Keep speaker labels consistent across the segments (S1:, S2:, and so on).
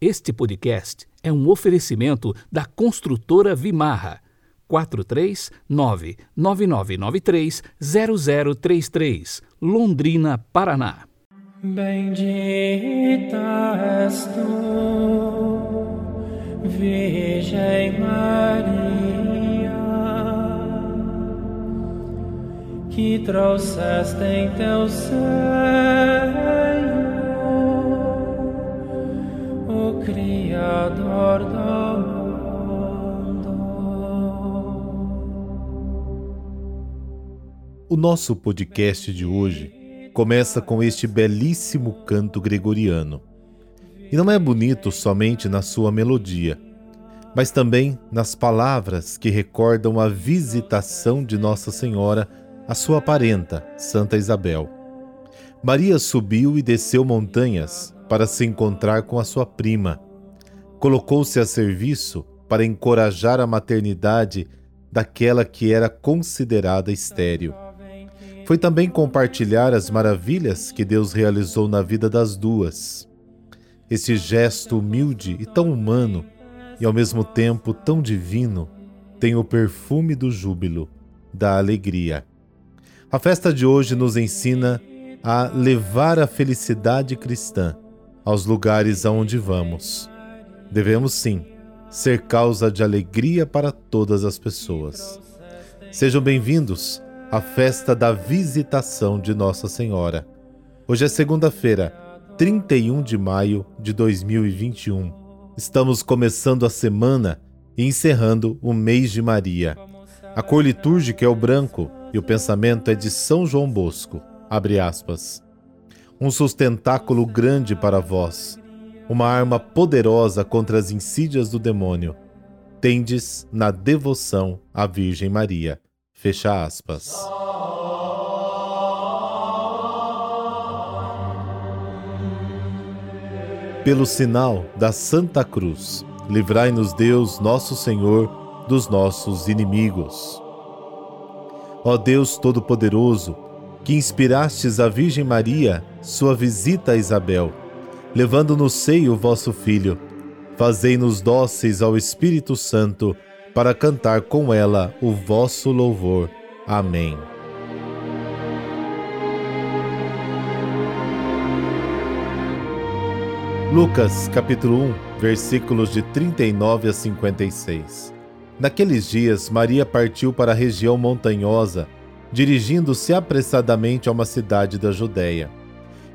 S1: Este podcast é um oferecimento da construtora Vimarra. 439-9993-0033, Londrina, Paraná.
S2: Bendita és tu, Virgem Maria, que trouxeste em teu seio O
S3: nosso podcast de hoje começa com este belíssimo canto gregoriano. E não é bonito somente na sua melodia, mas também nas palavras que recordam a visitação de Nossa Senhora à sua parenta, Santa Isabel. Maria subiu e desceu montanhas para se encontrar com a sua prima. Colocou-se a serviço para encorajar a maternidade daquela que era considerada estéril. Foi também compartilhar as maravilhas que Deus realizou na vida das duas. Esse gesto humilde e tão humano, e ao mesmo tempo tão divino, tem o perfume do júbilo, da alegria. A festa de hoje nos ensina a levar a felicidade cristã aos lugares aonde vamos. Devemos sim ser causa de alegria para todas as pessoas. Sejam bem-vindos à festa da visitação de Nossa Senhora. Hoje é segunda-feira, 31 de maio de 2021. Estamos começando a semana e encerrando o mês de Maria. A cor litúrgica é o branco e o pensamento é de São João Bosco. Abre aspas um sustentáculo grande para vós, uma arma poderosa contra as insídias do demônio. Tendes na devoção à Virgem Maria. Fecha aspas. Pelo sinal da Santa Cruz, livrai-nos Deus, nosso Senhor, dos nossos inimigos. Ó Deus Todo-Poderoso, que inspirastes a Virgem Maria sua visita a Isabel, levando no seio vosso filho. Fazei-nos dóceis ao Espírito Santo, para cantar com ela o vosso louvor. Amém. Lucas capítulo 1, versículos de 39 a 56. Naqueles dias, Maria partiu para a região montanhosa, dirigindo-se apressadamente a uma cidade da Judéia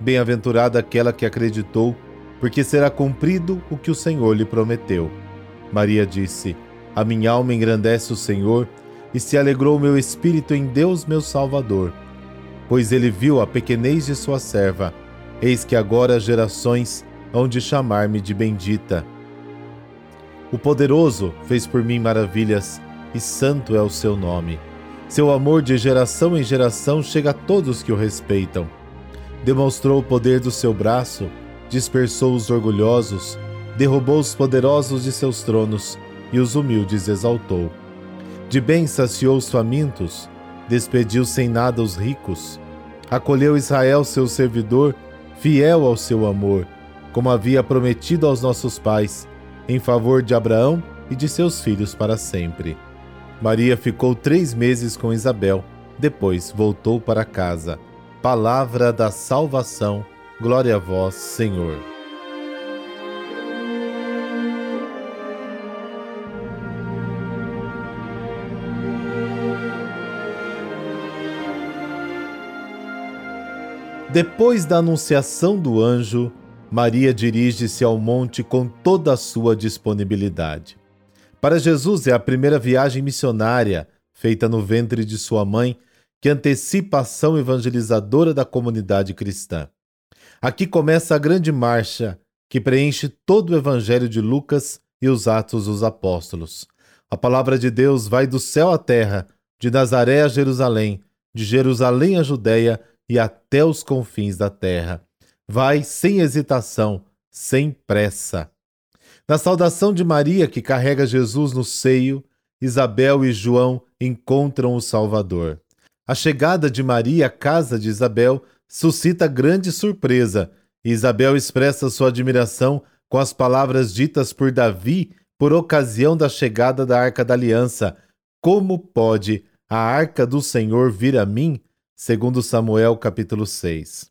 S3: Bem-aventurada aquela que acreditou, porque será cumprido o que o Senhor lhe prometeu. Maria disse: A minha alma engrandece o Senhor, e se alegrou o meu espírito em Deus, meu Salvador, pois ele viu a pequenez de sua serva. Eis que agora as gerações hão de chamar-me de bendita. O poderoso fez por mim maravilhas, e santo é o seu nome. Seu amor de geração em geração chega a todos que o respeitam demonstrou o poder do seu braço, dispersou os orgulhosos, derrubou os poderosos de seus tronos e os humildes exaltou. De bem saciou os famintos, despediu sem nada os ricos, acolheu Israel, seu servidor, fiel ao seu amor, como havia prometido aos nossos pais, em favor de Abraão e de seus filhos para sempre. Maria ficou três meses com Isabel, depois voltou para casa Palavra da salvação. Glória a vós, Senhor. Depois da anunciação do anjo, Maria dirige-se ao monte com toda a sua disponibilidade. Para Jesus é a primeira viagem missionária feita no ventre de sua mãe que antecipa a ação evangelizadora da comunidade cristã. Aqui começa a grande marcha que preenche todo o Evangelho de Lucas e os Atos dos Apóstolos. A palavra de Deus vai do céu à terra, de Nazaré a Jerusalém, de Jerusalém a Judéia e até os confins da terra. Vai sem hesitação, sem pressa. Na saudação de Maria, que carrega Jesus no seio, Isabel e João encontram o Salvador. A chegada de Maria à casa de Isabel suscita grande surpresa e Isabel expressa sua admiração com as palavras ditas por Davi por ocasião da chegada da Arca da Aliança: Como pode a Arca do Senhor vir a mim? Segundo Samuel capítulo 6.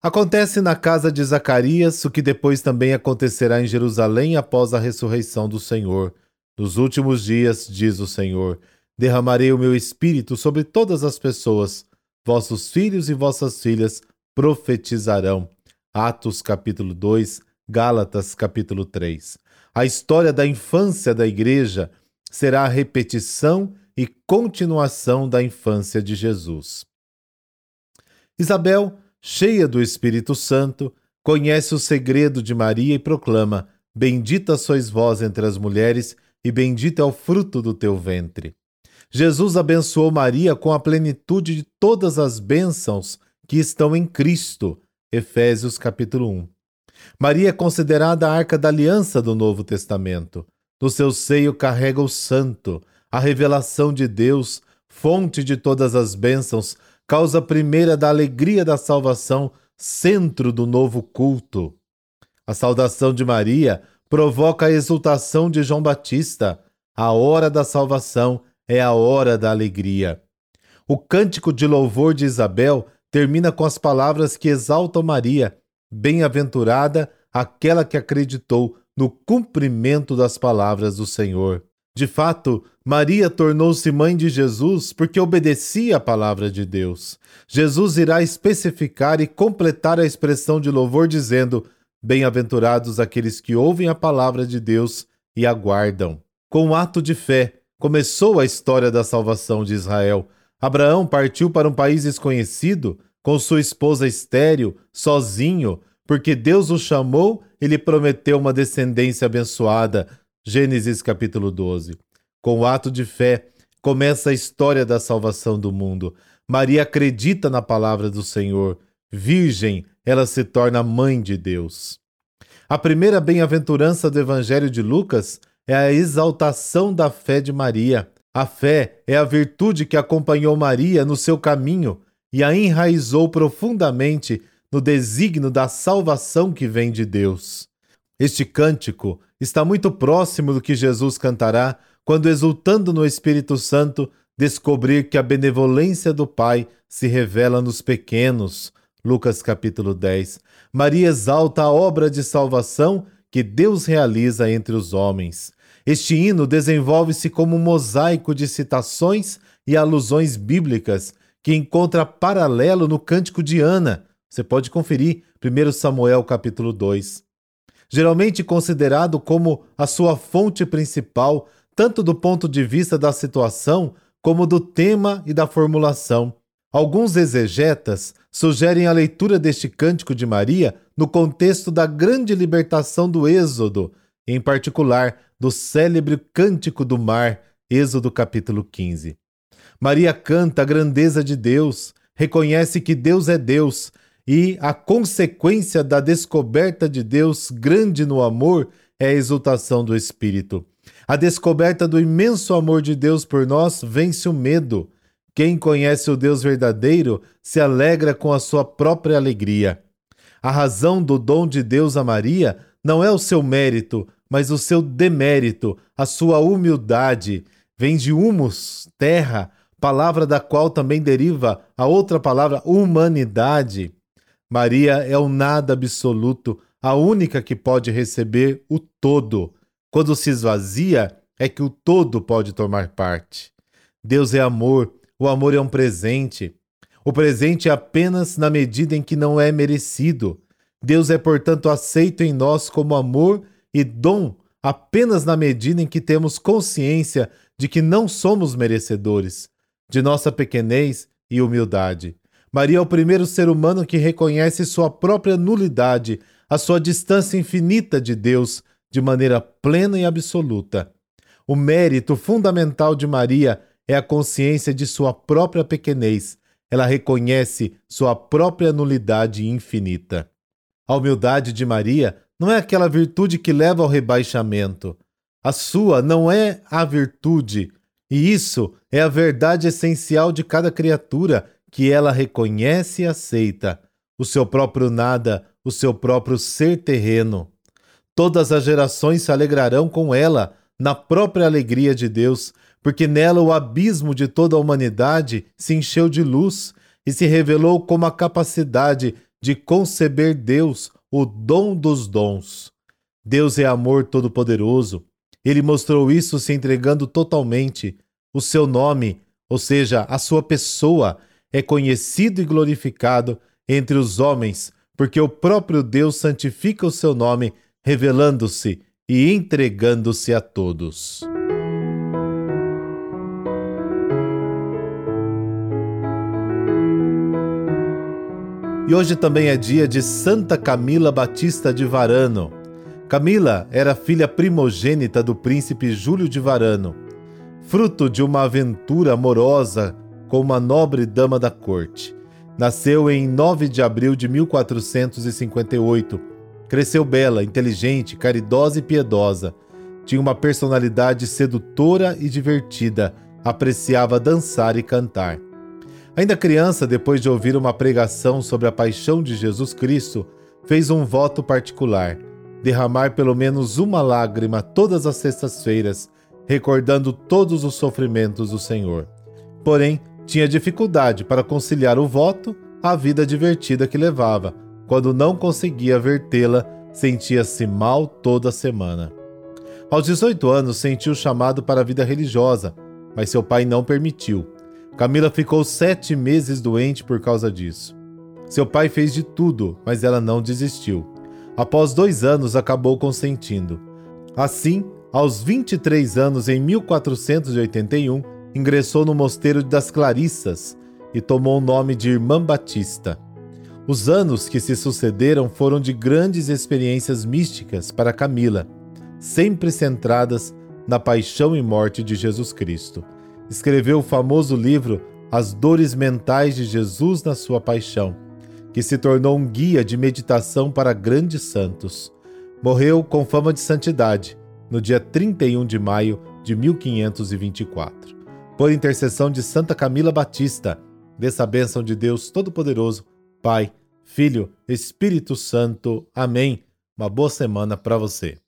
S3: Acontece na casa de Zacarias o que depois também acontecerá em Jerusalém após a ressurreição do Senhor. Nos últimos dias, diz o Senhor, derramarei o meu espírito sobre todas as pessoas. Vossos filhos e vossas filhas profetizarão. Atos capítulo 2, Gálatas capítulo 3. A história da infância da igreja será a repetição e continuação da infância de Jesus. Isabel, cheia do Espírito Santo, conhece o segredo de Maria e proclama: Bendita sois vós entre as mulheres, e bendito é o fruto do teu ventre. Jesus abençoou Maria com a plenitude de todas as bênçãos que estão em Cristo Efésios capítulo 1. Maria é considerada a arca da aliança do Novo Testamento. No seu seio carrega o santo, a revelação de Deus, fonte de todas as bênçãos, causa primeira da alegria da salvação, centro do novo culto. A saudação de Maria provoca a exultação de João Batista. A hora da salvação é a hora da alegria. O cântico de louvor de Isabel termina com as palavras que exaltam Maria: Bem-aventurada aquela que acreditou no cumprimento das palavras do Senhor. De fato, Maria tornou-se mãe de Jesus porque obedecia à palavra de Deus. Jesus irá especificar e completar a expressão de louvor dizendo: Bem-aventurados aqueles que ouvem a palavra de Deus e aguardam. Com um ato de fé, começou a história da salvação de Israel. Abraão partiu para um país desconhecido, com sua esposa estéril, sozinho, porque Deus o chamou e lhe prometeu uma descendência abençoada. Gênesis capítulo 12. Com o ato de fé, começa a história da salvação do mundo. Maria acredita na palavra do Senhor. Virgem, ela se torna mãe de Deus. A primeira bem-aventurança do Evangelho de Lucas é a exaltação da fé de Maria. A fé é a virtude que acompanhou Maria no seu caminho e a enraizou profundamente no desígnio da salvação que vem de Deus. Este cântico está muito próximo do que Jesus cantará quando, exultando no Espírito Santo, descobrir que a benevolência do Pai se revela nos pequenos. Lucas capítulo 10. Maria exalta a obra de salvação que Deus realiza entre os homens. Este hino desenvolve-se como um mosaico de citações e alusões bíblicas que encontra paralelo no cântico de Ana. Você pode conferir 1 Samuel capítulo 2. Geralmente considerado como a sua fonte principal, tanto do ponto de vista da situação como do tema e da formulação. Alguns exegetas sugerem a leitura deste cântico de Maria no contexto da grande libertação do Êxodo, em particular do célebre Cântico do Mar, Êxodo capítulo 15. Maria canta a grandeza de Deus, reconhece que Deus é Deus e a consequência da descoberta de Deus grande no amor é a exultação do Espírito. A descoberta do imenso amor de Deus por nós vence o medo. Quem conhece o Deus verdadeiro se alegra com a sua própria alegria. A razão do dom de Deus a Maria não é o seu mérito, mas o seu demérito, a sua humildade. Vem de humus, terra, palavra da qual também deriva a outra palavra humanidade. Maria é o nada absoluto, a única que pode receber o todo. Quando se esvazia, é que o todo pode tomar parte. Deus é amor, o amor é um presente. O presente é apenas na medida em que não é merecido. Deus é, portanto, aceito em nós como amor e dom apenas na medida em que temos consciência de que não somos merecedores de nossa pequenez e humildade. Maria é o primeiro ser humano que reconhece sua própria nulidade, a sua distância infinita de Deus de maneira plena e absoluta. O mérito fundamental de Maria é a consciência de sua própria pequenez. Ela reconhece sua própria nulidade infinita. A humildade de Maria não é aquela virtude que leva ao rebaixamento. A sua não é a virtude, e isso é a verdade essencial de cada criatura que ela reconhece e aceita, o seu próprio nada, o seu próprio ser terreno. Todas as gerações se alegrarão com ela, na própria alegria de Deus, porque nela o abismo de toda a humanidade se encheu de luz e se revelou como a capacidade de conceber Deus, o dom dos dons. Deus é amor todo-poderoso. Ele mostrou isso se entregando totalmente. O seu nome, ou seja, a sua pessoa, é conhecido e glorificado entre os homens, porque o próprio Deus santifica o seu nome, revelando-se e entregando-se a todos. E hoje também é dia de Santa Camila Batista de Varano. Camila era filha primogênita do príncipe Júlio de Varano, fruto de uma aventura amorosa com uma nobre dama da corte. Nasceu em 9 de abril de 1458. Cresceu bela, inteligente, caridosa e piedosa. Tinha uma personalidade sedutora e divertida, apreciava dançar e cantar. Ainda criança, depois de ouvir uma pregação sobre a paixão de Jesus Cristo, fez um voto particular: derramar pelo menos uma lágrima todas as sextas-feiras, recordando todos os sofrimentos do Senhor. Porém, tinha dificuldade para conciliar o voto à vida divertida que levava. Quando não conseguia vertê-la, sentia-se mal toda semana. Aos 18 anos, sentiu chamado para a vida religiosa, mas seu pai não permitiu. Camila ficou sete meses doente por causa disso. Seu pai fez de tudo, mas ela não desistiu. Após dois anos, acabou consentindo. Assim, aos 23 anos, em 1481, ingressou no Mosteiro das Clarissas e tomou o nome de Irmã Batista. Os anos que se sucederam foram de grandes experiências místicas para Camila, sempre centradas na paixão e morte de Jesus Cristo escreveu o famoso livro As Dores Mentais de Jesus na Sua Paixão, que se tornou um guia de meditação para grandes santos. Morreu com fama de santidade no dia 31 de maio de 1524. Por intercessão de Santa Camila Batista, dessa bênção de Deus Todo-Poderoso, Pai, Filho, Espírito Santo. Amém. Uma boa semana para você.